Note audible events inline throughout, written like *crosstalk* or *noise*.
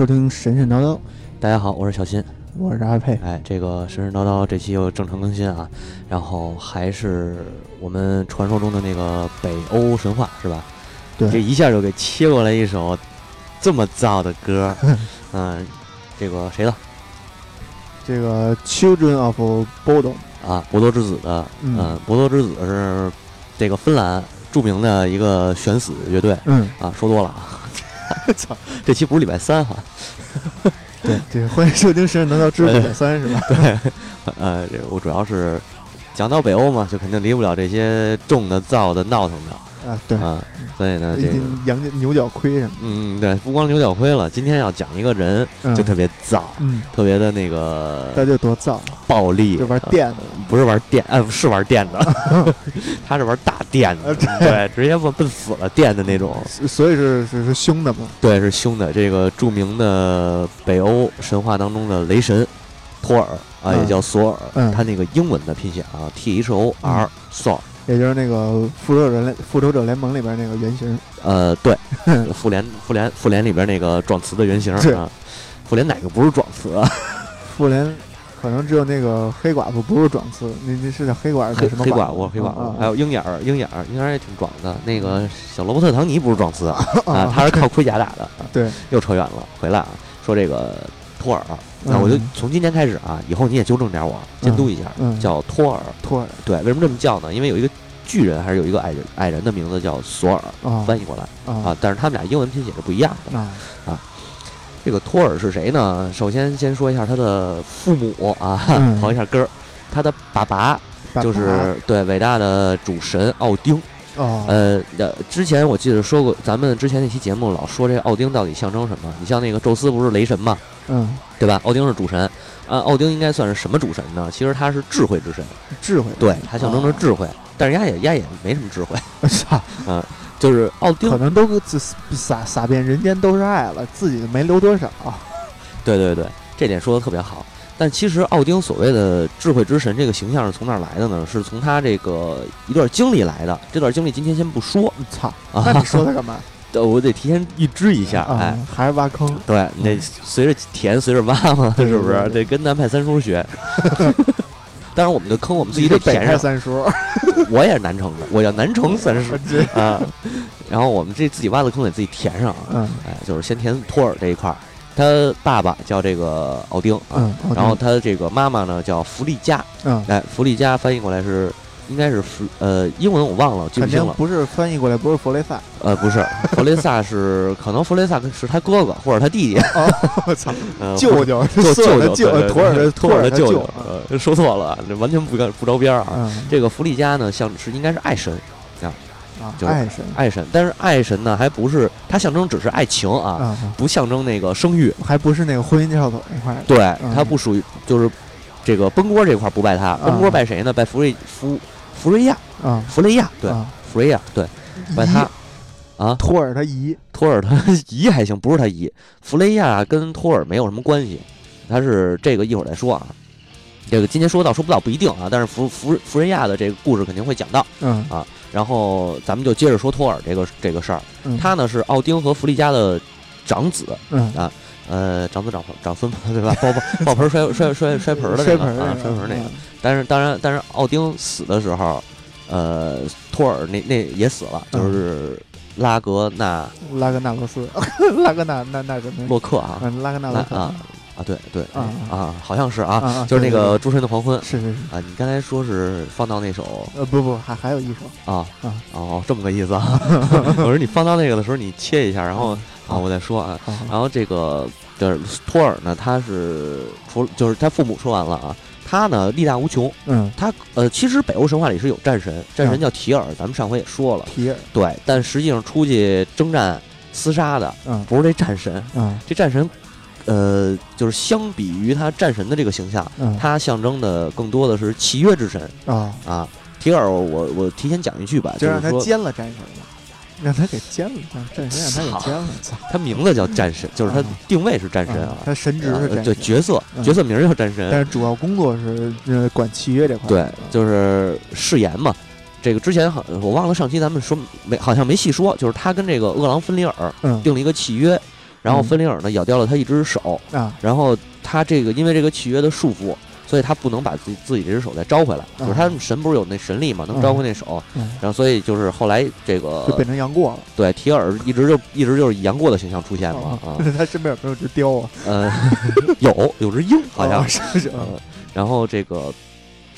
收听神神叨叨，大家好，我是小新。我是阿佩。哎，这个神神叨叨这期又正常更新啊，然后还是我们传说中的那个北欧神话是吧？对，这一下就给切过来一首这么燥的歌，*laughs* 嗯，这个谁的？这个 Children of Bodom 啊，博多之子的，嗯，博多之子是这个芬兰著名的一个悬死乐队，嗯。啊，说多了啊，*laughs* 操，这期不是礼拜三哈。*laughs* 对对，欢迎收听《神神叨叨之礼拜三》是吧？对，呃，这我主要是讲到北欧嘛，就肯定离不了这些重的、燥的、闹腾的啊。对啊，所以呢，这个羊牛角盔什么？嗯，对，不光牛角盔了，今天要讲一个人，就特别燥，嗯，特别的那个，他就多燥，暴力，就玩电的，不是玩电，哎，是玩电的，*laughs* 他是玩大电的，对，直接奔奔死了电的那种，所以是是是凶的嘛？对，是凶的。这个著名的北欧神话当中的雷神托尔啊，也叫索尔，他那个英文的拼写啊，T H O R，Thor。也就是那个复仇者联复仇者联盟里边那个原型，呃，对，*laughs* 复联复联复联里边那个撞瓷的原型啊，复联哪个不是撞瓷啊？*laughs* 复联可能只有那个黑寡妇不是壮词，那那是叫黑寡妇什么黑寡妇黑寡妇，还有鹰眼儿鹰眼儿鹰眼儿也挺壮的，那个小罗伯特唐尼不是壮词 *laughs* 啊，他是靠盔甲打的。对，又扯远了，回来啊，说这个托尔，那我就从今天开始啊，以后你也纠正点我，监督一下，叫托尔。托尔，对，为什么这么叫呢？因为有一个。巨人还是有一个矮人，矮人的名字叫索尔，翻译过来。啊，但是他们俩英文拼写是不一样的。啊。这个托尔是谁呢？首先先说一下他的父母啊，*laughs* 刨一下根儿，他的爸爸。就是对伟大的主神奥丁。呃，之前我记得说过，咱们之前那期节目老说这奥丁到底象征什么？你像那个宙斯不是雷神嘛，嗯，对吧？奥丁是主神，啊，奥丁应该算是什么主神呢？其实他是智慧之神，智慧，对，他象征着智慧。但是丫也丫也没什么智慧，*laughs* 操，嗯，*laughs* 就是奥丁可能都撒撒遍人间都是爱了，自己没留多少。*laughs* 对对对，这点说的特别好。但其实奥丁所谓的智慧之神这个形象是从哪来的呢？是从他这个一段经历来的。这段经历今天先不说。操，那你说他干嘛？*laughs* 我得提前预知一下，哎，还是挖坑？对，你得随着填，随着挖嘛，是不是？得跟南派三叔学。*laughs* 当然，我们的坑我们自己得填上。三叔，*laughs* 我也是南城的，我叫南城三叔啊。然后我们这自己挖的坑得自己填上啊。哎，就是先填托尔这一块儿，他爸爸叫这个奥丁啊，然后他这个妈妈呢叫弗利嘉。嗯，哎，弗利嘉翻译过来是。应该是弗呃，英文我忘了，记不清了。不是翻译过来，不是弗雷萨。呃，不是，弗雷萨是可能弗雷萨是他哥哥或者他弟弟。*laughs* 我操，舅舅，舅舅，舅托尔的托尔的舅舅。呃，说错了，这完全不干不着边啊。这个弗利加呢，像是应该是爱神啊，就是爱神，爱神。但是爱神呢，还不是它象征只是爱情啊，不象征那个生育，还不是那个婚姻介绍所那块。对，它不属于就是这个崩锅这块不拜他，崩锅拜谁呢？拜弗瑞弗弗瑞亚。啊，弗雷亚对，弗瑞亚对，拜他啊，托尔他姨，托尔他姨还行，不是他姨，弗雷亚跟托尔没有什么关系，他是这个一会儿再说啊，这个今天说到说不到不一定啊，但是弗弗弗瑞亚的这个故事肯定会讲到，嗯。啊，然后咱们就接着说托尔这个这个事儿，他呢是奥丁和弗利嘉的长子，嗯。啊，呃，长子长长孙 *laughs* 对吧？爆爆爆盆摔摔摔 *laughs* 摔盆的那个啊，摔盆那个，但是当然但是奥丁死的时候。呃，托尔那那也死了，就是拉格纳拉格纳罗斯，*laughs* 拉格纳那那个洛克啊，拉格纳洛克。啊啊，对对啊啊，好像是啊，就是那个诸神的黄昏，是是是。啊，你刚才说是放到那首，呃不不，还还有一首啊啊。哦，这么个意思啊，*laughs* 我说你放到那个的时候你切一下，然后啊我再说啊，然后这个就是托尔呢，他是除就是他父母说完了啊。他呢力大无穷，嗯，他呃，其实北欧神话里是有战神，战神叫提尔，咱们上回也说了，提尔。对，但实际上出去征战厮杀的，嗯，不是这战神，嗯，这战神，呃，就是相比于他战神的这个形象，嗯，他象征的更多的是契约之神啊啊，提尔，我我提前讲一句吧，就让他奸了战神了。让他给奸了，让战神让他给奸了。操，他名字叫战神，就是他定位是战神啊。他神职是战神，对角色角色名叫战神，但是主要工作是呃管契约这块。对，就是誓言嘛。这个之前好，我忘了上期咱们说没，好像没细说，就是他跟这个饿狼芬里尔定了一个契约，然后芬里尔呢咬掉了他一只手啊，然后他这个因为这个契约的束缚。所以他不能把自己自己这只手再招回来，就是他神不是有那神力嘛，能招回那手，然后所以就是后来这个就变成杨过了。对，提尔一直就一直就是以杨过的形象出现嘛啊。他身边有没有只雕啊？呃，*laughs* 有有只鹰好像是。然后这个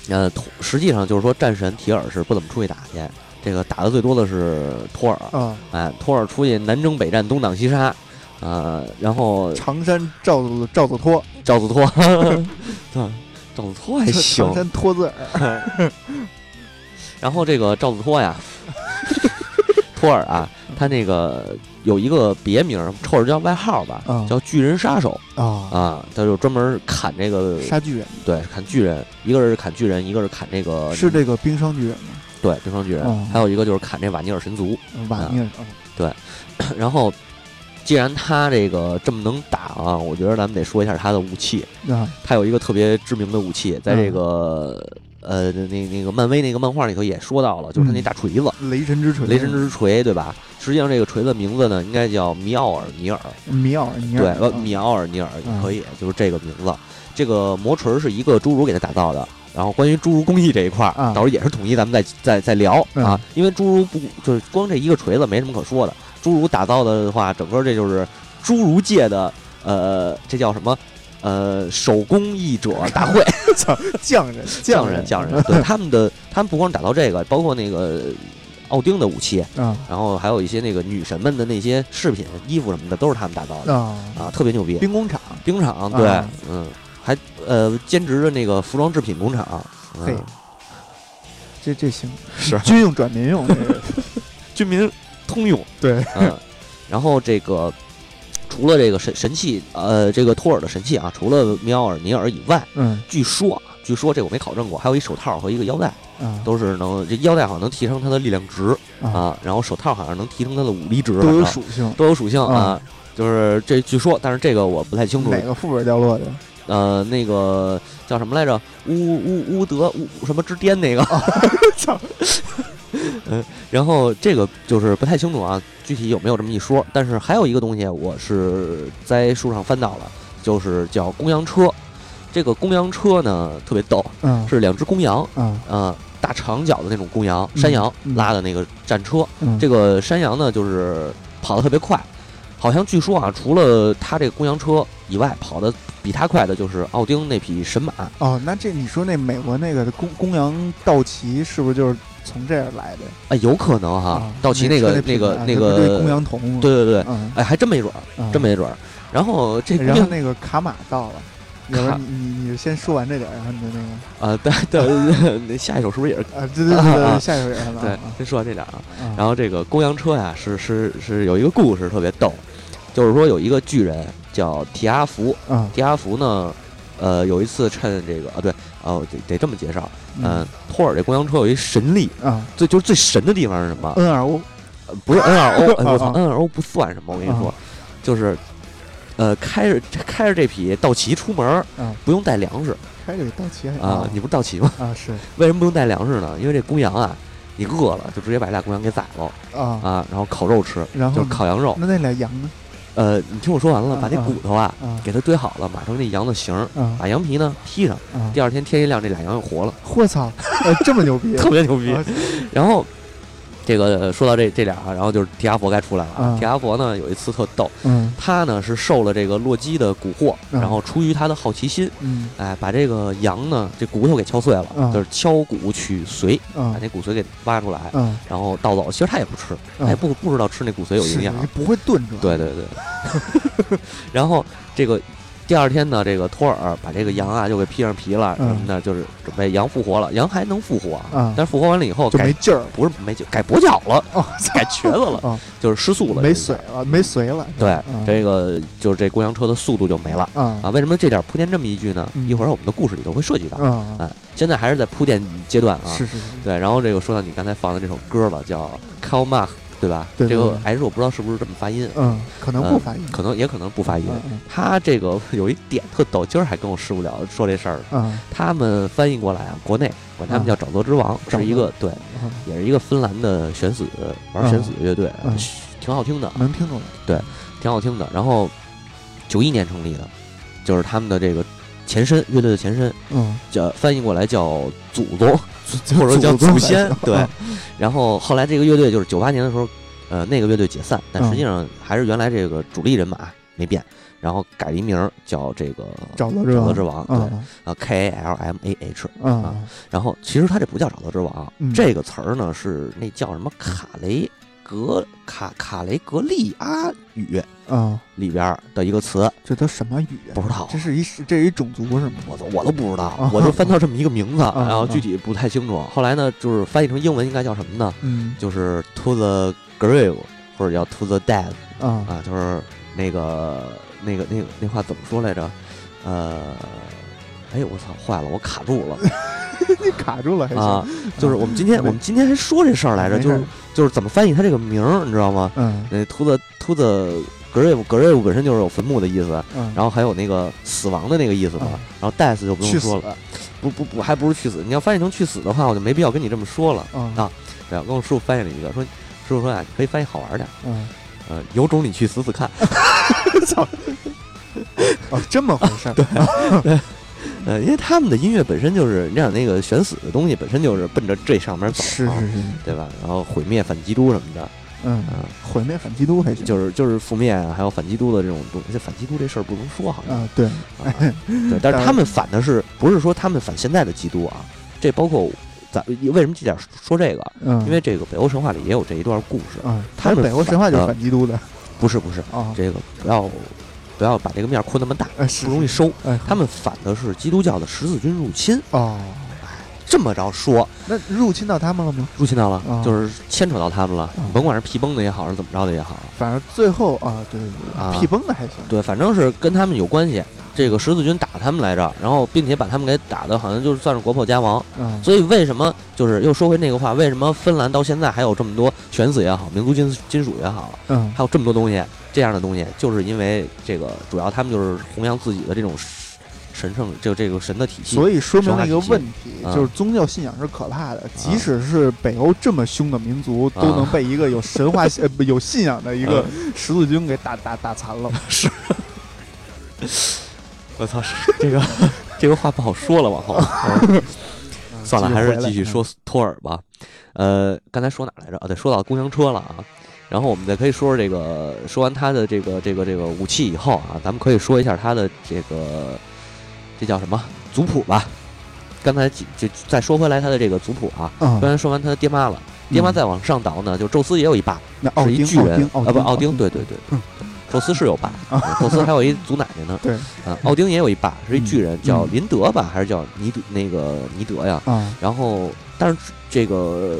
呃，实际上就是说战神提尔是不怎么出去打去，这个打的最多的是托尔嗯。哎，托尔出去南征北战，东挡西杀，呃，然后常山赵子赵子托。赵子托，*laughs* 对。赵子托还行，长山托字儿。*laughs* 然后这个赵子托呀，*laughs* 托尔啊，他那个有一个别名，或者叫外号吧，叫巨人杀手。啊。啊，他就专门砍这个杀巨人，对，砍巨人，一个是砍巨人，一个是砍这个是这个冰霜巨人吗？对，冰霜巨人，还有一个就是砍这瓦尼尔神族，瓦尼尔，对，*coughs* 然后。既然他这个这么能打啊，我觉得咱们得说一下他的武器。啊，他有一个特别知名的武器，在这个呃那那个漫威那个漫画里头也说到了，就是他那大锤子——雷神之锤。雷神之锤，对吧？实际上这个锤子名字呢，应该叫米奥尔尼尔。米奥尔尼尔。对，呃，米奥尔尼尔也可以，就是这个名字。这个魔锤是一个侏儒给他打造的。然后关于侏儒工艺这一块儿，到时候也是统一咱们再再再聊啊。因为侏儒不就是光这一个锤子没什么可说的。侏儒打造的话，整个这就是侏儒界的呃，这叫什么？呃，手工艺者大会，*laughs* 匠人，匠人，匠人。对 *laughs* 他们的，他们不光打造这个，包括那个奥丁的武器，嗯，然后还有一些那个女神们的那些饰品、衣服什么的，都是他们打造的啊，特别牛逼。兵工厂，兵工厂，对，嗯，还呃兼职的那个服装制品工厂，嘿，这这行。是。军用转民用，*laughs* 军民。通用。对，嗯，然后这个除了这个神神器，呃，这个托尔的神器啊，除了米奥尔尼尔以外，嗯，据说，据说这我没考证过，还有一手套和一个腰带，啊，都是能这腰带好像能提升他的力量值啊，然后手套好像能提升他的武力值，都有属性，都有属性啊，就是这据说，但是这个我不太清楚哪个副本掉落的，呃，那个叫什么来着？乌乌乌德乌什么之巅那个，*laughs* 操。*laughs* 嗯，然后这个就是不太清楚啊，具体有没有这么一说？但是还有一个东西，我是在书上翻到了，就是叫公羊车。这个公羊车呢特别逗，嗯，是两只公羊，嗯，呃，大长角的那种公羊，山羊拉的那个战车。这个山羊呢就是跑得特别快，好像据说啊，除了它这个公羊车以外，跑的比它快的就是奥丁那匹神马。哦，那这你说那美国那个公公羊道奇是不是就是？从这儿来的，哎，有可能哈，道奇那个那个那个公羊童，对对对，哎，还真没准儿，真没准儿。然后这然后那个卡马到了，你你你先说完这点，然后你的那个啊，对对，*laughs* 那下一首是不是也是啊？对对对，下一首也是 *laughs* 对，先说完这点啊。然后这个公羊车呀，是是是有一个故事特别逗，就是说有一个巨人叫提阿福，提阿福呢，呃，有一次趁这个啊，对。哦，得得这么介绍。嗯，托尔这公羊车有一神力啊，最就是最神的地方是什么？N R O，不是 N R O，*laughs* 我操，N R O 不算什么。我跟你说，就是呃，开着开着这匹道奇出门，不用带粮食。开着道奇啊，你不是道奇吗？啊，是。*laughs* 为什么不用带粮食呢？因为这公羊啊，你饿了就直接把俩公羊给宰了啊啊，然后烤肉吃，然后就是烤羊肉。那那俩羊呢？呃，你听我说完了，把那骨头啊，给它堆好了，码成那羊的形儿，把羊皮呢披上，第二天天一亮，这俩羊又活了。我操，这么牛逼，*laughs* 特别牛逼。然后。这个说到这这俩，然后就是提阿佛该出来了啊。提阿佛呢有一次特逗，他呢是受了这个洛基的蛊惑，然后出于他的好奇心，哎，把这个羊呢这骨头给敲碎了，就是敲骨取髓，把那骨髓给挖出来，然后盗走。其实他也不吃，哎，不不知道吃那骨髓有营养，不会炖着。对对对。*laughs* 然后这个。第二天呢，这个托尔把这个羊啊又给披上皮了，什么的，就是准备羊复活了。羊还能复活，但是复活完了以后就没劲儿，不是没劲，改跛脚了，*laughs* 改瘸子了，就是失速了，没髓了，没髓了。对，这个就是这公羊车的速度就没了啊！为什么这点铺垫这么一句呢？一会儿我们的故事里头会涉及到啊。现在还是在铺垫阶段啊。是是是。对，然后这个说到你刚才放的这首歌了，叫《Call Mark》。对吧？这个 H 我不知道是不是这么发音，嗯，可能不发音，可能也可能不发音。他这个有一点特逗，今儿还跟我师傅聊说这事儿。嗯，他们翻译过来啊，国内管他们叫“沼泽之王”，是一个对，也是一个芬兰的悬死玩悬死乐队，挺好听的，能听懂。对，挺好听的。然后九一年成立的，就是他们的这个前身，乐队的前身，嗯，叫翻译过来叫祖宗，*laughs* 或者说叫祖先。*laughs* 对。然后后来这个乐队就是九八年的时候，呃，那个乐队解散，但实际上还是原来这个主力人马没变。然后改了一名叫这个沼泽之王，对啊，K A L M A H 啊。然后其实他这不叫沼泽之王，这个词儿呢是那叫什么卡雷格卡卡雷格利阿语啊里边的一个词。这都什么语？不知道。这是一这是一种族是吗？我都我都不知道，我就翻到这么一个名字，然后具体不太清楚。后来呢，就是翻译成英文应该叫什么呢？嗯，就是 To the grave 或者叫 To the dead 啊啊，就是那个。那个、那个、那话怎么说来着？呃，哎呦，我操，坏了，我卡住了。*laughs* 你 *laughs* 卡住了啊？就是我们今天，我们今天还说这事儿来着，就是就是怎么翻译他这个名儿，你知道吗？嗯。那 to the to the grave grave 本身就是有坟墓的意思，然后还有那个死亡的那个意思嘛。然后 death 就不用说了，不不不，还不如去死。你要翻译成去死的话，我就没必要跟你这么说了啊。对，跟我师傅翻译了一个，说师傅说呀，可以翻译好玩点。嗯。呃，有种你去死死看。*laughs* 操！哦，这么回事儿。*laughs* 对，呃，因为他们的音乐本身就是，你想那个悬死的东西，本身就是奔着这上面走，是是是，对吧？然后毁灭反基督什么的，嗯嗯，毁灭反基督还行，就是就是负面还有反基督的这种东西。反基督这事儿不能说，好像啊，对，对，*laughs* 但是他们反的是不是说他们反现在的基督啊？这包括咱为什么这点说这个？嗯，因为这个北欧神话里也有这一段故事。嗯，他们北欧神话就是反基督的，不是不是啊，这个不要。不要把这个面扩那么大，不容易收。他们反的是基督教的十字军入侵哦。这么着说，那入侵到他们了吗？入侵到了，就是牵扯到他们了。甭管是皮崩的也好，是怎么着的也好，反正最后啊，对对对，皮崩的还行。对，反正是跟他们有关系。这个十字军打他们来着，然后并且把他们给打的，好像就是算是国破家亡。嗯，所以为什么就是又说回那个话，为什么芬兰到现在还有这么多犬子也好，民族金金属也好，嗯，还有这么多东西这样的东西，就是因为这个主要他们就是弘扬自己的这种神圣，就这个神的体系。所以说明了一个问题，就是宗教信仰是可怕的，即使是北欧这么凶的民族，都能被一个有神话 *laughs* 呃有信仰的一个十字军给打打打残了。是。*laughs* 我操，这个 *laughs* 这个话不好说了，往后算了，还是继续说托尔吧。呃，刚才说哪来着？啊，对，说到公交车了啊。然后我们再可以说说这个，说完他的这个这个这个武器以后啊，咱们可以说一下他的这个这叫什么族谱吧。刚才就再说回来他的这个族谱啊。刚才说完他的爹妈了，爹妈再往上倒呢，就宙斯也有一爸，是一巨人啊，不，奥丁，对对对。宙斯是有爸，宙斯还有一祖奶奶呢。对，啊，奥丁也有一爸，是一巨人，叫林德吧，还是叫尼德？那个尼德呀。啊。然后，但是这个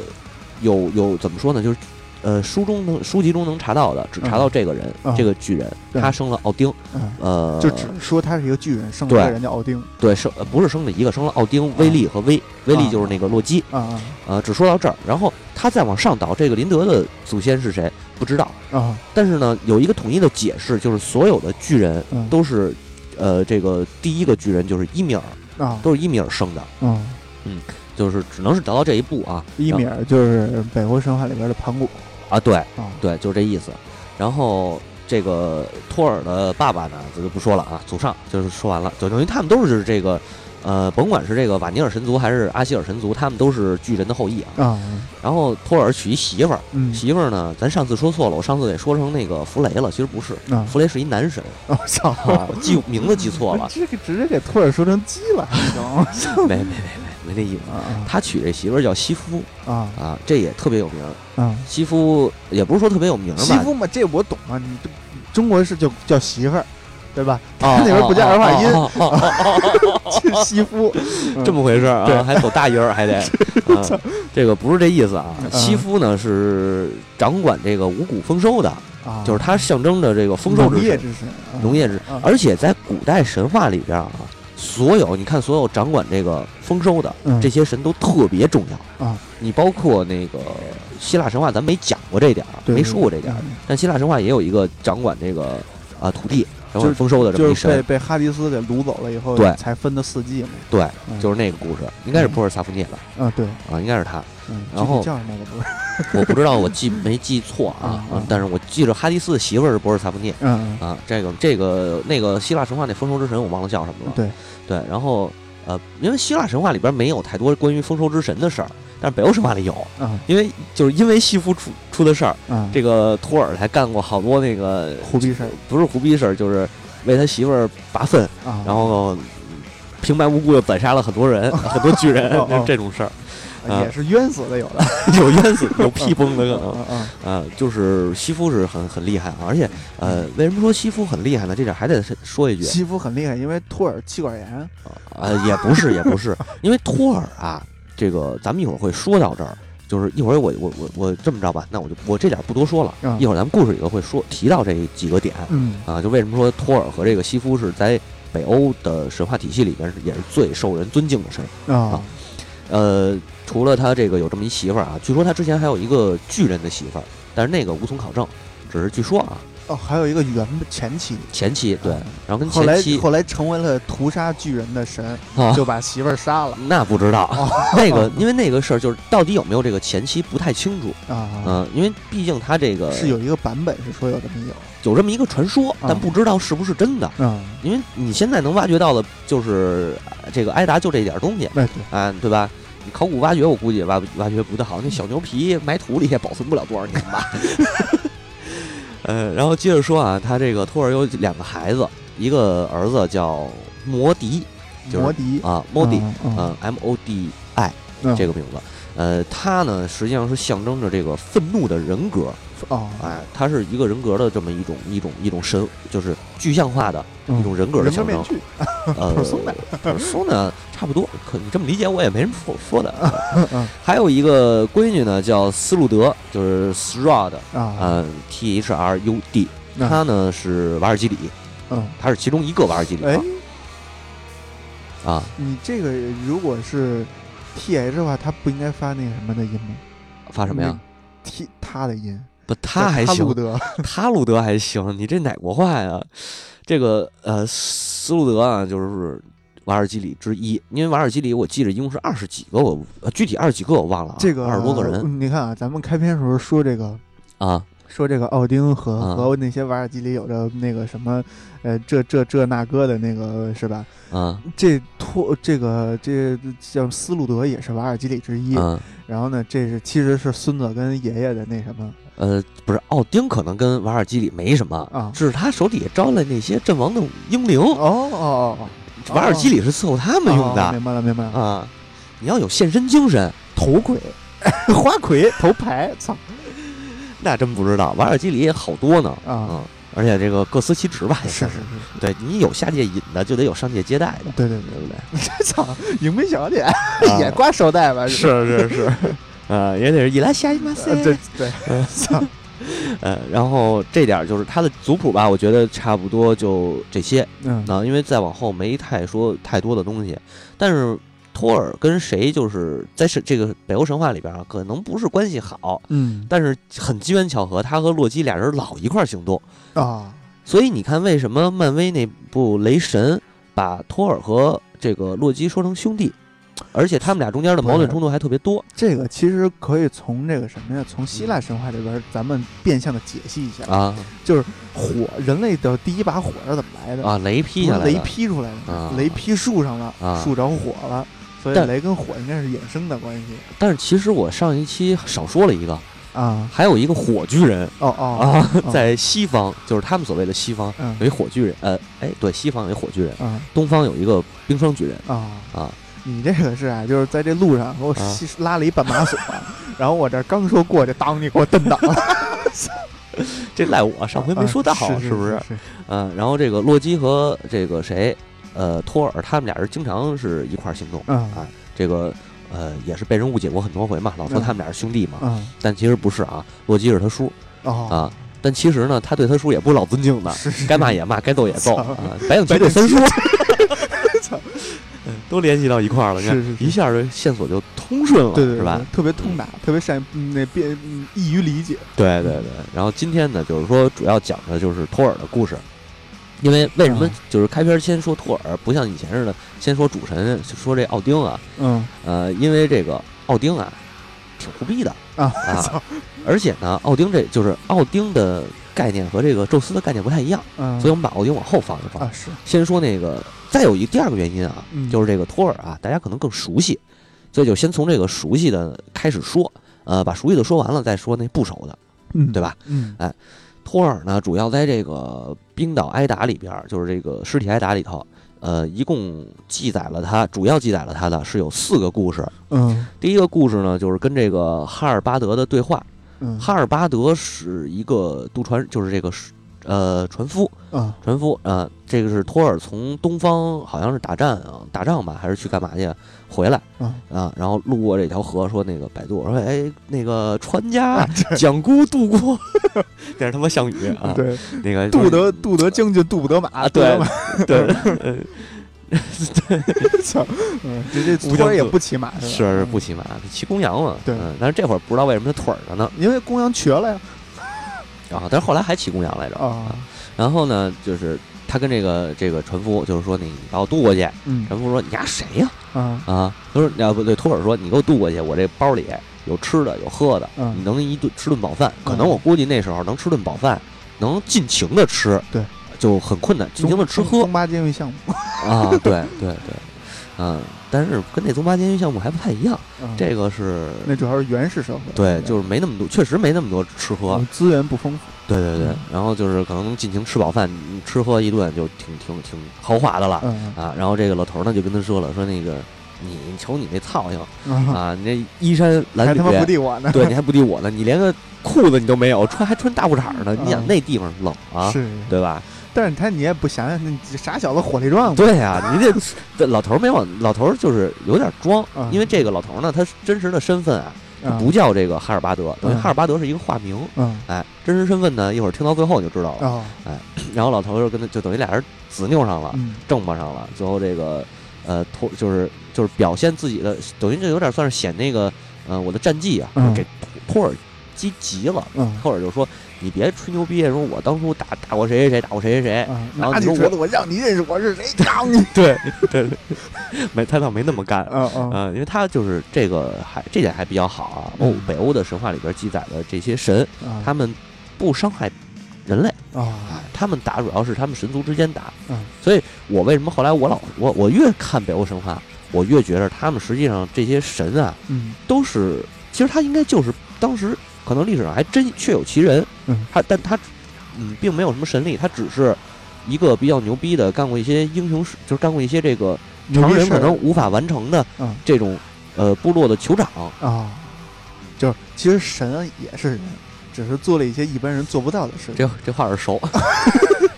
有有怎么说呢？就是呃，书中能书籍中能查到的，只查到这个人，这个巨人，他生了奥丁。呃，就只说他是一个巨人，生了一个人叫奥丁。对，生不是生了一个，生了奥丁、威利和威。威利就是那个洛基。啊啊。呃，只说到这儿，然后他再往上倒，这个林德的祖先是谁？不知道啊，但是呢，有一个统一的解释，就是所有的巨人都是，呃，这个第一个巨人就是伊米尔啊，都是伊米尔生的，嗯嗯，就是只能是达到这一步啊。伊米尔就是北欧神话里边的盘古啊，对，对，就是这意思。然后这个托尔的爸爸呢，咱就不说了啊，祖上就是说完了，就等于他们都是这个。呃，甭管是这个瓦尼尔神族还是阿希尔神族，他们都是巨人的后裔啊。啊。然后托尔娶一媳妇儿，媳妇儿呢，咱上次说错了，我上次得说成那个弗雷了，其实不是，弗雷是一男神。我操，记名字记错了。这个直接给托尔说成鸡了，行 *laughs* 没没没没没那意思。他娶这媳妇儿叫西夫啊啊，这也特别有名。啊，西夫也不是说特别有名吧？西夫嘛，这我懂啊。你中国是叫叫媳妇儿。对吧？他那边不加儿化音，西夫，这么回事啊？还走大音儿，还得。这个不是这意思啊。西夫呢是掌管这个五谷丰收的，就是它象征着这个丰收之神，农业之。而且在古代神话里边啊，所有你看，所有掌管这个丰收的这些神都特别重要啊。你包括那个希腊神话，咱没讲过这点儿，没说过这点儿。但希腊神话也有一个掌管这个啊土地。神话丰收的这么一神，被被哈迪斯给掳走了以后，对，才分的四季嘛。对，就是那个故事，应该是波尔萨夫涅吧？啊，对，啊，应该是他。嗯，然后叫什么我不知道，我不知道我记没记错啊，但是我记着哈迪斯的媳妇儿是波尔萨夫涅。嗯啊，这个这个那个希腊神话那丰收之神我忘了叫什么了。对对，然后呃，因为希腊神话里边没有太多关于丰收之神的事儿。但是北欧神话里有，因为就是因为西夫出出的事儿，这个托尔才干过好多那个胡逼事儿，不是胡逼事儿，就是为他媳妇儿拔粪，然后平白无故又宰杀了很多人，*laughs* 很多巨人，*laughs* 这种事儿，也是冤死的，有的。*laughs* 有冤死，有 *laughs* 屁崩的可能，啊，就是西夫是很很厉害啊，而且呃，为什么说西夫很厉害呢？这点还得说一句，西夫很厉害，因为托尔气管炎，呃，也不是，也不是，*laughs* 因为托尔啊。这个咱们一会儿会说到这儿，就是一会儿我我我我这么着吧，那我就我这点不多说了，一会儿咱们故事里头会说提到这几个点，嗯。啊，就为什么说托尔和这个西夫是在北欧的神话体系里边是也是最受人尊敬的神啊，呃，除了他这个有这么一媳妇儿啊，据说他之前还有一个巨人的媳妇儿，但是那个无从考证，只是据说啊。哦，还有一个原前妻，前妻对，然后跟后来后来成为了屠杀巨人的神，就把媳妇儿杀了。*laughs* 那不知道，*laughs* 那个因为那个事儿就是到底有没有这个前妻不太清楚啊。嗯，因为毕竟他这个是有一个版本是说有这么有，有这么一个传说，但不知道是不是真的。嗯，因为你现在能挖掘到的，就是这个艾达就这点东西，对啊，对吧？你考古挖掘，我估计也挖挖掘不太好。那小牛皮埋土里也保存不了多少年吧。*laughs* 呃，然后接着说啊，他这个托尔有两个孩子，一个儿子叫摩迪，摩迪啊，摩迪，嗯，M O D I 这个名字，呃，他呢实际上是象征着这个愤怒的人格。哦，哎，他是一个人格的这么一种一种一种神，就是具象化的一种人格的象征。呃，*laughs* 松的，*laughs* 松的差不多。可你这么理解，我也没什么说说的。*laughs* 还有一个闺女呢，叫斯路德，就是 Thrud 啊，T H R U D。她呢是瓦尔基里，嗯，她是其中一个瓦尔基里。啊，你这个如果是 T H 的话，他不应该发那个什么的音吗？发什么呀？T 他的音。不，他还行，路德，他路德还行。你这哪国话呀？这个呃，斯路德啊，就是瓦尔基里之一。因为瓦尔基里，我记着一共是二十几个，我具体二十几个我忘了。这个二十多个人。你看啊，咱们开篇时候说这个啊，说这个奥丁和和那些瓦尔基里有着那个什么，呃，这这这那个的那个是吧？啊，这托这个这叫斯路德也是瓦尔基里之一。然后呢，这是其实是孙子跟爷爷的那什么。呃，不是，奥丁可能跟瓦尔基里没什么啊，是他手底下招来那些阵亡的英灵。哦哦哦，瓦尔基里是伺候他们用的。明白了，明白了啊！你要有献身精神，头盔、*laughs* 花魁、头牌，操！那真不知道，瓦尔基里也好多呢啊！而且这个各司其职吧，是是是，对你有下界引的，就得有上界接待的。对对对，对不对？*laughs* 操，迎宾小姐 *laughs* 也挂手带吧？是是是。呃，也得是伊拉夏伊马塞，对对，*laughs* 呃，然后这点就是他的族谱吧，我觉得差不多就这些，嗯，啊，因为再往后没太说太多的东西，但是托尔跟谁就是在是这个北欧神话里边啊，可能不是关系好，嗯，但是很机缘巧合，他和洛基俩人老一块行动。啊，所以你看为什么漫威那部雷神把托尔和这个洛基说成兄弟？而且他们俩中间的矛盾冲突还特别多。这个其实可以从这个什么呀？从希腊神话里边，咱们变相的解析一下。啊。就是火，人类的第一把火是怎么来的？啊？雷劈下来，雷劈出来的，雷劈树上了，树着火了，所以雷跟火应该是衍生的关系。但是其实我上一期少说了一个啊，还有一个火巨人。哦哦啊，在西方就是他们所谓的西方有一火巨人，呃，哎，对，西方有一火巨人，东方有一个冰霜巨人。啊啊。你这个是啊，就是在这路上给我拉了一绊马索，*laughs* 然后我这刚说过去，当你给我蹬倒了，*laughs* 这赖我上回没说到，是不是？嗯，然后这个洛基和这个谁，呃，托尔，他们俩人经常是一块儿行动，啊，这个呃也是被人误解过很多回嘛，老说他们俩是兄弟嘛，但其实不是啊，洛基是他叔。啊，但其实呢，他对他叔也不是老尊敬的，该骂也骂，该揍也揍。啊，白影对三叔。都联系到一块儿了，你看，一下这线索就通顺了，是吧？特别通达，特别善那便易于理解。对对对。然后今天呢，就是说主要讲的就是托尔的故事。因为为什么就是开篇先说托尔，不像以前似的先说主神，说这奥丁啊？嗯，呃，因为这个奥丁啊，挺胡逼的啊啊，*laughs* 而且呢，奥丁这就是奥丁的概念和这个宙斯的概念不太一样，嗯，所以我们把奥丁往后放一放啊。是，先说那个，再有一第二个原因啊，就是这个托尔啊，大家可能更熟悉，所以就先从这个熟悉的开始说，呃，把熟悉的说完了再说那不熟的，嗯，对吧？嗯，哎。托尔呢，主要在这个冰岛挨打里边，就是这个尸体挨打里头，呃，一共记载了他，主要记载了他的是有四个故事。嗯，第一个故事呢，就是跟这个哈尔巴德的对话。嗯，哈尔巴德是一个渡船，就是这个呃船夫。嗯，船夫啊，这个是托尔从东方好像是打战啊，打仗吧，还是去干嘛去？回来，啊，然后路过这条河，说那个百度说，哎，那个船家蒋姑渡过，*laughs* 那是他妈项羽啊，对，那个渡得渡得将军渡不得马，对 *laughs* 对，操，这这托儿也不骑马是是不骑马，骑公羊嘛，对，但是这会儿不知道为什么他腿儿了呢，因为公羊瘸了呀，啊，但是后来还骑公羊来着啊，然后呢，就是他跟这个这个船夫就是说，你把我渡过去，船夫说你丫谁呀？啊啊！他说：“要不对，托尔说你给我渡过去，我这包里有吃的，有喝的，你能一顿吃顿饱饭。可能我估计那时候能吃顿饱饭，能尽情的吃，对，就很困难，尽情的吃喝。中巴监狱项目啊，对对对，嗯，但是跟那中巴监狱项目还不太一样，这个是那主要是原始社会，对，就是没那么多，确实没那么多吃喝，资源不丰富。对对对，然后就是可能尽情吃饱饭，吃喝一顿就挺挺挺豪华的了啊。然后这个老头呢就跟他说了，说那个你瞅你那操性啊，你那衣衫褴褛，还他妈不敌我呢，对，你还不敌我呢，你连个裤子你都没有，穿还穿大裤衩呢。你想那地方冷啊，是，对吧？但是他你也不想想，那傻小子火力壮。对呀，你这老头没往，老头就是有点装，因为这个老头呢，他真实的身份啊。不叫这个哈尔巴德，等于哈尔巴德是一个化名。嗯，哎，真实身份呢，一会儿听到最后你就知道了。哦，哎，然后老头就跟他就等于俩人子拗上了，正巴上了。最后这个呃托就是就是表现自己的，等于这有点算是显那个呃我的战绩啊，给托尔激急了。嗯托尔就说。你别吹牛逼，说我当初打打过谁谁谁，打过谁谁谁，然后你说我让你认识我是谁，*laughs* 打你。对对，没他倒没那么干，嗯嗯，因为他就是这个还这点还比较好啊。欧北欧的神话里边记载的这些神，他们不伤害人类啊，他们打主要是他们神族之间打，所以我为什么后来我老我我越看北欧神话，我越觉得他们实际上这些神啊，嗯，都是其实他应该就是当时。可能历史上还真确有其人，嗯，他但他，嗯，并没有什么神力，他只是一个比较牛逼的，干过一些英雄事，就是干过一些这个常人可能无法完成的这种呃部落的酋长啊，就是其实神也是人，只是做了一些一般人做不到的事。这这话耳熟，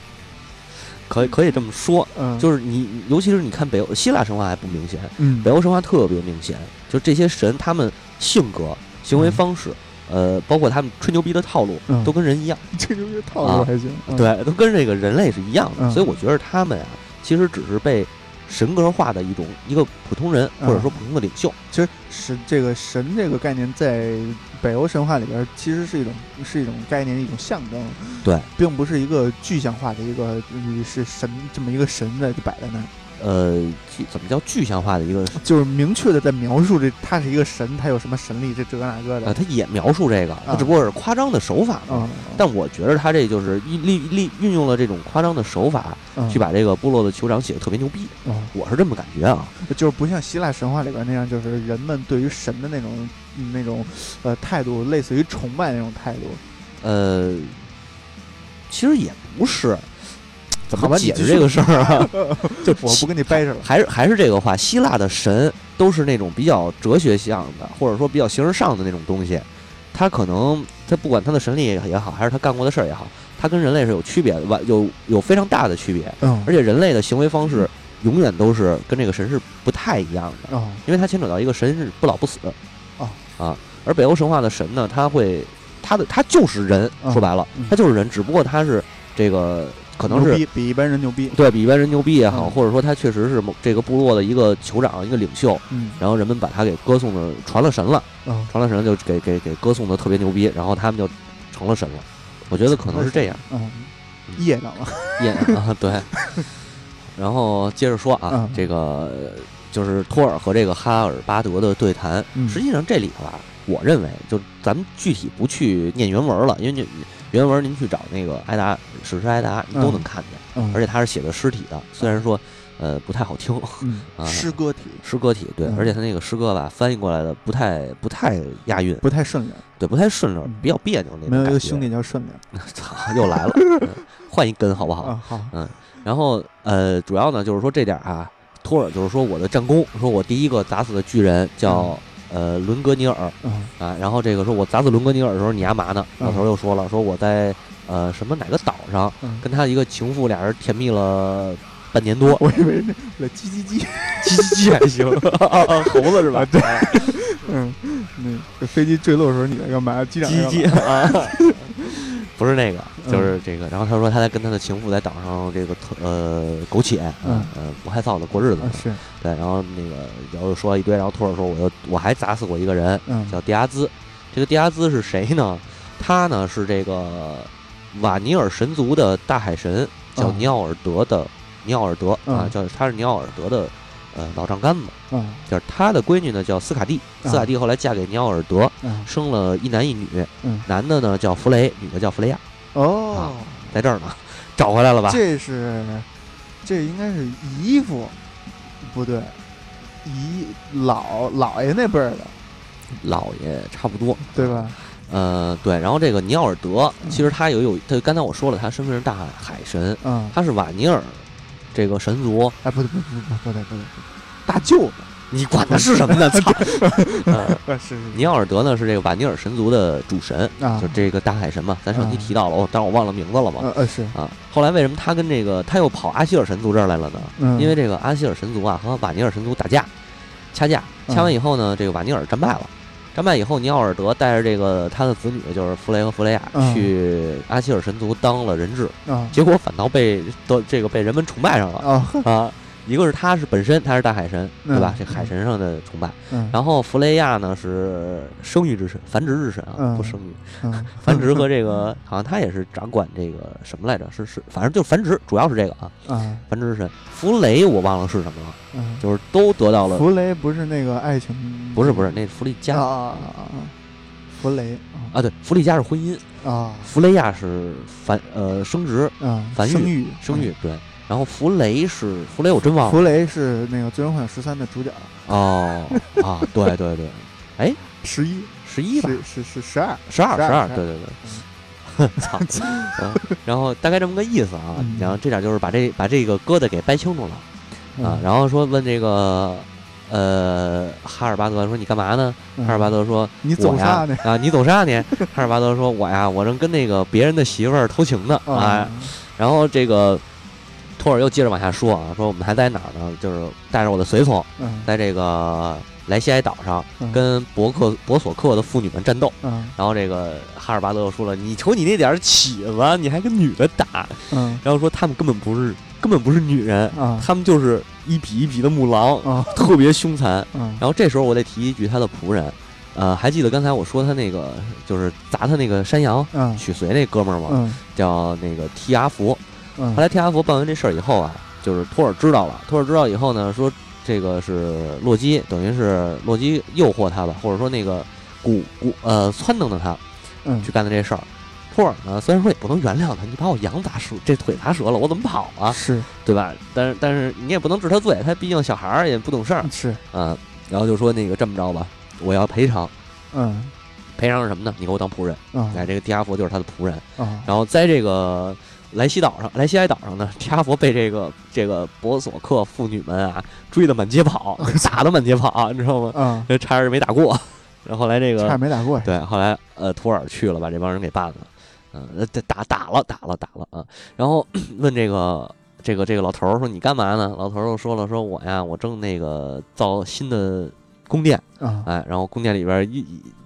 *laughs* 可以可以这么说，嗯，就是你尤其是你看北欧希腊神话还不明显，嗯，北欧神话特别明显，就这些神他们性格行为方式。呃，包括他们吹牛逼的套路，都跟人一样。*laughs* 吹牛逼的套路还行，对，都跟这个人类是一样的。所以我觉得他们啊，其实只是被神格化的一种一个普通人，或者说普通的领袖。其实神这个神这个概念，在北欧神话里边，其实是一种是一种概念，一种象征。对，并不是一个具象化的一个是神这么一个神在就摆在那。呃，怎么叫具象化的一个？就是明确的在描述这，他是一个神，他有什么神力，这这个那个的。呃，他也描述这个，他只不过是夸张的手法嘛。但我觉得他这就是利利利运用了这种夸张的手法，去把这个部落的酋长写的特别牛逼。我是这么感觉啊，就是不像希腊神话里边那样，就是人们对于神的那种那种呃态度，类似于崇拜那种态度。呃，其实也不是。怎么解释这个事儿啊？*laughs* 就我不跟你掰扯了。还是还是这个话，希腊的神都是那种比较哲学向的，或者说比较形而上的那种东西。他可能他不管他的神力也好，还是他干过的事儿也好，他跟人类是有区别的，完有有非常大的区别。嗯。而且人类的行为方式永远都是跟这个神是不太一样的。因为它牵扯到一个神是不老不死。哦。啊，而北欧神话的神呢，他会他的他就是人，说白了，他就是人，只不过他是这个。可能是比一般人牛逼，对比一般人牛逼也好，或者说他确实是某这个部落的一个酋长、一个领袖，嗯，然后人们把他给歌颂的传了神了，嗯，传了神就给给给歌颂的特别牛逼，然后他们就成了神了。我觉得可能是这样，嗯，业障了，业啊，对。*laughs* 然后接着说啊，这个就是托尔和这个哈尔巴德的对谈。实际上这里头啊，我认为就咱们具体不去念原文了，因为你原文您去找那个艾达史诗艾达，你都能看见。而且他是写的尸体的，虽然说。呃，不太好听，*laughs* 啊，诗歌体，诗歌体，对，而且他那个诗歌吧，翻译过来的不太不太押韵，不太顺溜，对，不太顺溜，比较别扭那种。没有一个兄弟叫顺溜，*laughs* 操，又来了，换一根好不好？好，嗯，然后呃，主要呢就是说这点啊，托尔就是说我的战功，说我第一个打死的巨人叫呃伦格尼尔，啊，然后这个说我砸死伦格尼尔的时候你干嘛呢？老头又说了，说我在呃什么哪个岛上跟他一个情妇俩人甜蜜了。半年多，*laughs* 我以为那那叽叽叽 *laughs* 叽叽叽还行，*laughs* 猴子是吧？对，嗯，那飞机坠落的时候你在干嘛？机长叽叽啊，不是那个，就是这个。然后他说他在跟他的情妇在岛上这个呃苟且，嗯嗯，不害臊的过日子。是对，然后那个然后说了一堆，然后托尔说我又我还砸死过一个人，叫迪亚兹。这个迪亚兹是谁呢？他呢是这个瓦尼尔神族的大海神，叫尼奥尔德的。尼奥尔德啊，叫他是尼奥尔德的呃老丈杆子，嗯，就是他的闺女呢叫斯卡蒂，斯卡蒂后来嫁给尼奥尔德，生了一男一女，男的呢叫弗雷，女的叫弗雷亚。哦，在这儿呢，找回来了吧？这是，这应该是姨父，不对，姨老老爷那辈儿的，老爷差不多，对吧？呃，对，然后这个尼奥尔德其实他有有他刚才我说了，他身份是大海神，嗯，他是瓦尼尔。这个神族，哎，不对，不不对，不对，不对，大舅子，你管他是什么呢？*laughs* 操！*laughs* 是是。尼奥尔德呢是这个瓦尼尔神族的主神，就这个大海神嘛。咱上期提到了，哦，但是我忘了名字了嘛。呃是啊。后来为什么他跟这个他又跑阿希尔神族这儿来了呢？因为这个阿希尔神族啊和瓦尼尔神族打架，掐架，掐完以后呢，这个瓦尼尔战败了。战败以后，尼奥尔德带着这个他的子女，就是弗雷和弗雷亚，去阿希尔神族当了人质，结果反倒被都这个被人们崇拜上了啊。一个是他是本身他是大海神，对吧？这海神上的崇拜。然后弗雷亚呢是生育之神，繁殖之神啊，不生育，繁殖和这个 *laughs* 好像他也是掌管这个什么来着？是是，反正就繁殖，主要是这个啊。繁殖之神弗雷我忘了是什么了，就是都得到了。弗雷不是那个爱情？不是不是，那弗利加！弗雷啊，对，弗利加是婚姻啊，弗雷亚是繁呃生殖啊，繁育生育对。然后弗雷是弗雷，我真忘了。弗雷是那个《最终幻想十三》的主角。哦啊，对对对，哎，*laughs* 十一十一吧？是是十二十二十二，对对对。*laughs* 操！*laughs* 然后大概这么个意思啊。然后这点就是把这把这个疙瘩给掰清楚了啊。然后说问这个呃哈尔巴德说你干嘛呢？哈尔巴德说你走啥呢？啊，你走啥呢？哈尔巴德说我呀，我正跟那个别人的媳妇儿偷情呢啊。然后这个。托尔又接着往下说啊，说我们还在哪儿呢？就是带着我的随从，在这个莱西埃岛上跟博克博索克的妇女们战斗。然后这个哈尔巴德又说了：“你瞅你那点起子，你还跟女的打？”然后说他们根本不是根本不是女人，他们就是一匹一匹的母狼，特别凶残。然后这时候我得提一句他的仆人，呃，还记得刚才我说他那个就是砸他那个山羊取髓那哥们儿吗？叫那个提阿福。后来天阿佛办完这事儿以后啊，就是托尔知道了。托尔知道以后呢，说这个是洛基，等于是洛基诱惑他吧，或者说那个鼓鼓呃撺掇的他，嗯，去干的这事儿。托尔呢，虽然说也不能原谅他，你把我羊砸折，这腿砸折了，我怎么跑啊？是对吧？但是但是你也不能治他罪，他毕竟小孩儿也不懂事儿。是啊，然后就说那个这么着吧，我要赔偿。嗯，赔偿是什么呢？你给我当仆人。嗯哎，这个提阿佛就是他的仆人。嗯然后在这个。莱西岛上，莱西埃岛上呢，提阿佛被这个这个博索克妇女们啊追得满街跑，*laughs* 打得满街跑，你知道吗？嗯，差点没打过。*laughs* 然后后来这个差点没打过。对，后来呃，图尔去了，把这帮人给办了。嗯，打打了，打了，打了啊。然后 *clears throat* 问这个这个这个老头说：“你干嘛呢？”老头又说了：“说我呀，我正那个造新的。”宫殿啊，哎，然后宫殿里边一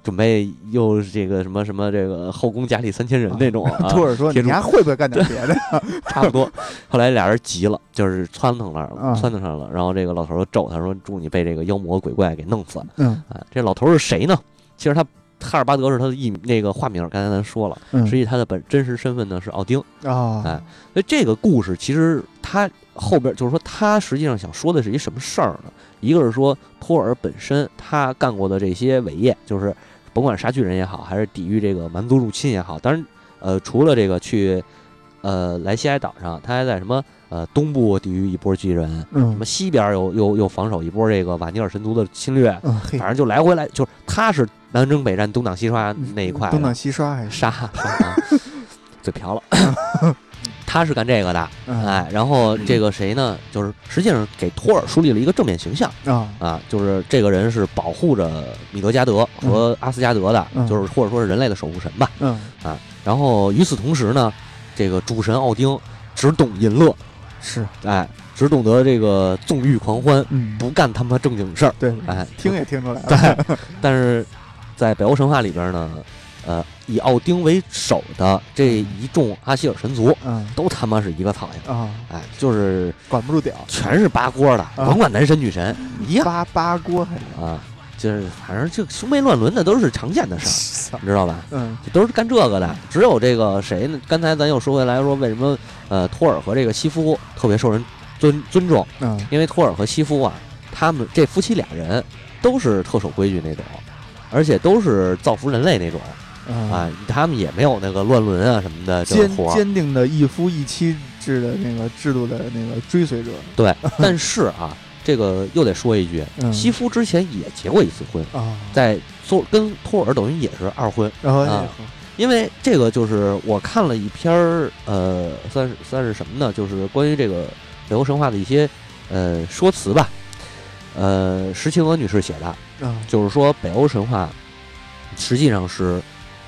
准备又这个什么什么这个后宫佳丽三千人那种。托 *laughs* 尔说：“你还会不会干点别的？” *laughs* 差不多。后来俩人急了，就是窜腾那儿了，窜腾上了。然后这个老头就咒他说：“祝你被这个妖魔鬼怪给弄死。”嗯，哎，这老头是谁呢？其实他哈尔巴德是他的艺那个化名，刚才咱说了，实际他的本真实身份呢是奥丁啊。哎，所以这个故事其实他后边就是说，他实际上想说的是一什么事儿呢？一个是说托尔本身他干过的这些伟业，就是甭管杀巨人也好，还是抵御这个蛮族入侵也好，当然，呃，除了这个去呃莱西埃岛上，他还在什么？呃，东部抵御一波巨人，什么西边又又又防守一波这个瓦尼尔神族的侵略，反正就来回来，就是他是南征北战、东挡西刷那一块，东挡西刷还是。杀，嘴 *laughs* 瓢了，*laughs* 他是干这个的，哎，然后这个谁呢？就是实际上给托尔树立了一个正面形象啊啊，就是这个人是保护着米德加德和阿斯加德的，就是或者说是人类的守护神吧，嗯啊，然后与此同时呢，这个主神奥丁只懂淫乐。是，哎，只懂得这个纵欲狂欢，不干他妈正经事儿。对，哎，听也听出来了。对，但是在北欧神话里边呢，呃，以奥丁为首的这一众阿希尔神族，嗯，都他妈是一个苍蝇啊！哎，就是管不住屌，全是八锅的，甭管男神女神一样。八八锅还是啊？就是反正就兄妹乱伦的都是常见的事儿，你知道吧？嗯，都是干这个的。只有这个谁呢？刚才咱又说回来说，为什么呃托尔和这个西夫特别受人尊尊重？嗯，因为托尔和西夫啊，他们这夫妻俩人都是特守规矩那种，而且都是造福人类那种啊，他们也没有那个乱伦啊什么的。坚坚定的一夫一妻制的那个制度的那个追随者。对，但是啊。这个又得说一句，西夫之前也结过一次婚啊，在托跟托尔等于也是二婚啊，因为这个就是我看了一篇儿，呃，算是算是什么呢？就是关于这个北欧神话的一些呃说辞吧，呃，石青娥女士写的，就是说北欧神话实际上是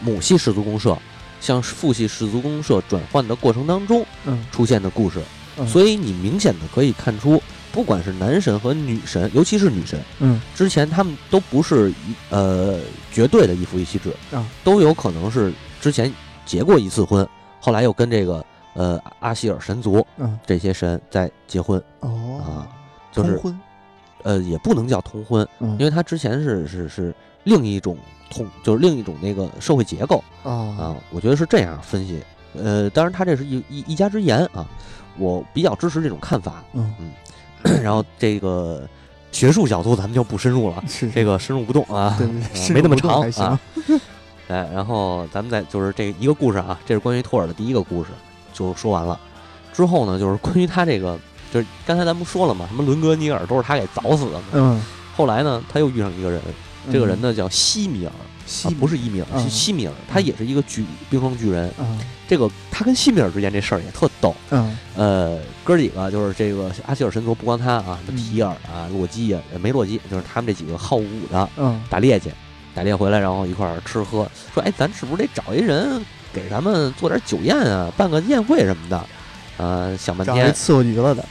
母系氏族公社向父系氏族公社转换的过程当中出现的故事，所以你明显的可以看出。不管是男神和女神，尤其是女神，嗯，之前他们都不是一呃绝对的一夫一妻制啊，都有可能是之前结过一次婚，后来又跟这个呃阿希尔神族这些神在结婚。哦。啊，就是呃也不能叫通婚，因为他之前是是是另一种通，就是另一种那个社会结构啊啊，我觉得是这样分析，呃，当然他这是一一一家之言啊，我比较支持这种看法，嗯嗯。然后这个学术角度咱们就不深入了，这个深入不动啊，对没那么长啊。哎，然后咱们再就是这一个故事啊，这是关于托尔的第一个故事，就说完了。之后呢，就是关于他这个，就是刚才咱不说了嘛，什么伦格尼尔都是他给凿死的嘛。嗯。后来呢，他又遇上一个人，这个人呢叫西米尔。西不是伊米尔，是西米尔，他也是一个巨冰霜巨人。这个他跟西米尔之间这事儿也特逗。嗯，呃，哥几个就是这个阿希尔神族，不光他啊，什么提尔啊、洛基啊，没洛基，就是他们这几个好武的，嗯，打猎去，打猎回来，然后一块儿吃喝。说，哎，咱是不是得找一人给咱们做点酒宴啊，办个宴会什么的？呃，想半天，伺候局了的。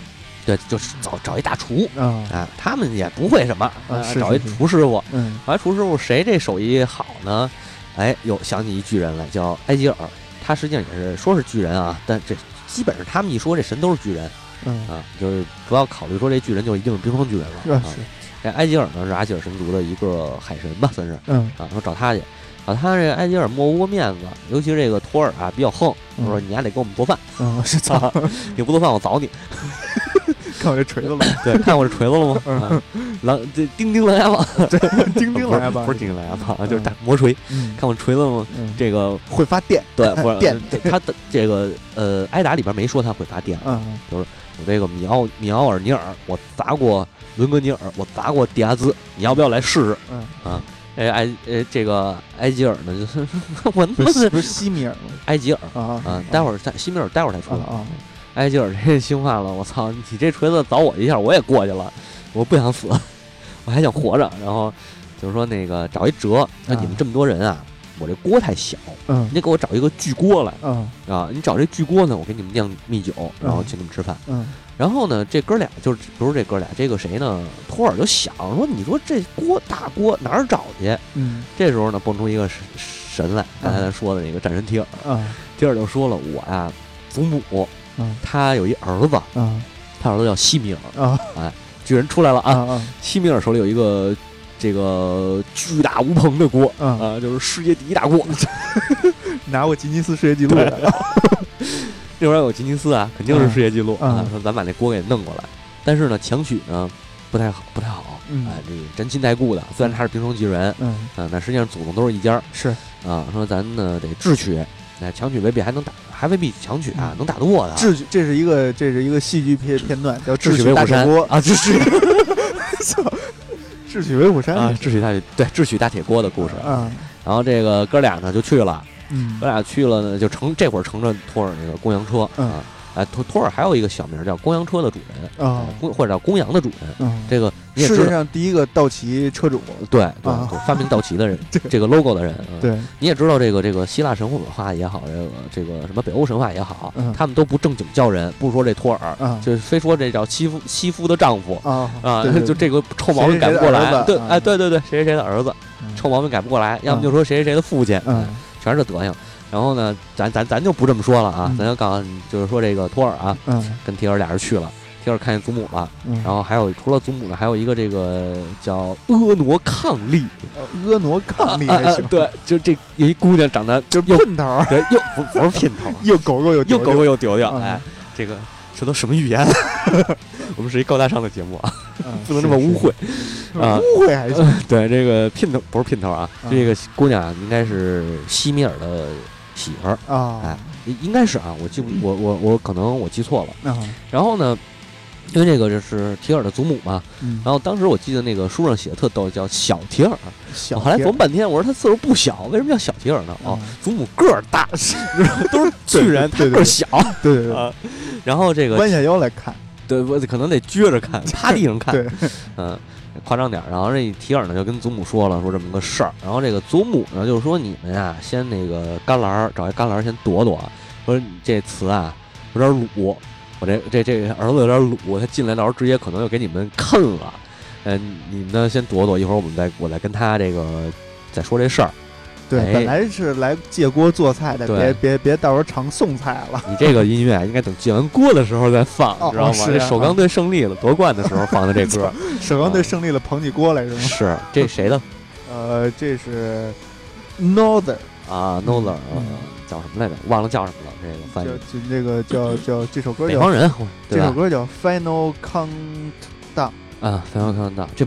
对，就是找找一大厨啊，他们也不会什么，找一厨师傅，找一厨师傅，谁这手艺好呢？哎，又想起一巨人来，叫埃吉尔，他实际上也是说是巨人啊，但这基本上他们一说这神都是巨人，嗯啊，就是不要考虑说这巨人就一定是冰封巨人了。是，这埃吉尔呢是阿吉尔神族的一个海神吧，算是，嗯啊，说找他去，啊他这埃吉尔摸不过面子，尤其是这个托尔啊比较横，说你还得给我们做饭，嗯，是操，你不做饭我凿你。*laughs* 看我这锤子了，*laughs* 对，看我这锤子了吗？狼这钉钉狼牙棒，对，钉钉狼牙棒不是钉钉狼牙棒，就是大魔锤。看我锤子吗？这个会发电，对，不是 *laughs* 电。他的这个呃，挨打里边没说他会发电，嗯，就是我这个米奥米奥尔尼尔，我砸过伦格尼尔，我砸过迪亚兹，你要不要来试试？嗯啊，哎埃呃这个埃吉尔呢，就是 *laughs* 我不是不是西米尔吗？埃吉尔啊啊，待会儿在西米尔待会儿才出来啊。埃吉尔这心话了，我操！你这锤子凿我一下，我也过去了。我不想死，*laughs* 我还想活着。然后就是说那个找一辙，那你们这么多人啊，我这锅太小，嗯，你得给我找一个巨锅来，嗯啊，你找这巨锅呢，我给你们酿蜜酒，然后请你们吃饭，嗯。然后呢，这哥俩就是不是这哥俩，这个谁呢？托尔就想说，你说这锅大锅哪儿找去？嗯，这时候呢，蹦出一个神神来，刚才咱说的那个战神提尔，啊，提尔就说了，我呀，祖母。他有一儿子，他儿子叫西米尔。啊，哎，巨人出来了啊！西米尔手里有一个这个巨大无朋的锅啊，就是世界第一大锅，*laughs* 拿过吉尼斯世界纪录。的。那会儿有吉尼斯啊，肯定是世界纪录啊。说咱把那锅给弄过来，但是呢，强取呢不太好，不太好。哎，这沾亲带故的，虽然他是平城巨人，嗯，啊，但实际上祖宗都是一家。是。啊，说咱呢得智取，哎，强取未必还能打，还未必强取啊能打得过的。智取，这是一个这是一个戏剧片片段，叫智取威虎大山啊，*laughs* 智取。智取威虎山啊，智取大铁对智取大铁锅的故事啊。然后这个哥俩呢就去了，嗯，哥俩去了呢就乘这会儿乘着托尔那个公羊车啊。哎，托托尔还有一个小名叫公羊车的主人啊，公或者叫公羊的主人。嗯，这个世界上第一个道奇车主，对对对，发明道奇的人，*laughs* 这个 logo 的人。对，你也知道这个这个希腊神话文化也好，这个这个什么北欧神话也好，他们都不正经叫人，不说这托尔，就非说这叫西夫西夫的丈夫啊啊，就这个臭毛病改不过来。对，哎，对对对，谁谁谁的儿子，臭毛病改不过来，要么就说谁谁谁的父亲，嗯，全是这德行。然后呢，咱咱咱就不这么说了啊，咱就刚就是说这个托尔啊，跟提尔俩人去了，提尔看见祖母了，然后还有除了祖母呢，还有一个这个叫婀娜伉俪，婀娜伉俪，对，就这有一姑娘长得就是姘头，对，又不不是姘头，*laughs* 又狗狗又又狗狗又丢丢，哎，这个这都什么语言？*laughs* 我们是一高大上的节目啊，*laughs* 不能这么污秽。啊，污秽还行。对，这个姘头不是姘头啊，这个姑娘应该是西米尔的。媳妇儿啊，哎，应该是啊，我记不，我我我可能我记错了。然后呢，因为这个就是提尔的祖母嘛，然后当时我记得那个书上写的特逗，叫小提尔。我后来琢磨半天，我说他岁数不小，为什么叫小提尔呢？哦，祖母个儿大，*laughs* 都是巨人，他个儿小。对对对。然后这个弯下腰来看，对我可能得撅着看，*laughs* 趴地上看。嗯。夸张点儿，然后这提尔呢就跟祖母说了，说这么个事儿。然后这个祖母呢就是说，你们呀先那个干栏儿，找一干栏儿先躲躲。说这词啊有点鲁，我这这这儿子有点鲁，他进来到时候直接可能就给你们坑了。嗯，你们呢先躲躲，一会儿我们再我再跟他这个再说这事儿。对，本来是来借锅做菜的，别别别到时候尝送菜了。你这个音乐应该等借完锅的时候再放，知道吗？这首钢队胜利了夺冠的时候放的这歌。*laughs* 首钢队胜利了，捧起锅来是吗？*laughs* 是，这谁的？呃，这是 Northern 啊，Northern，叫什么来着？忘了叫什么了。这个翻译就那个叫 *clears throat* 叫这首歌叫，北方人，这首歌叫 Final Countdown 啊，Final Countdown 这。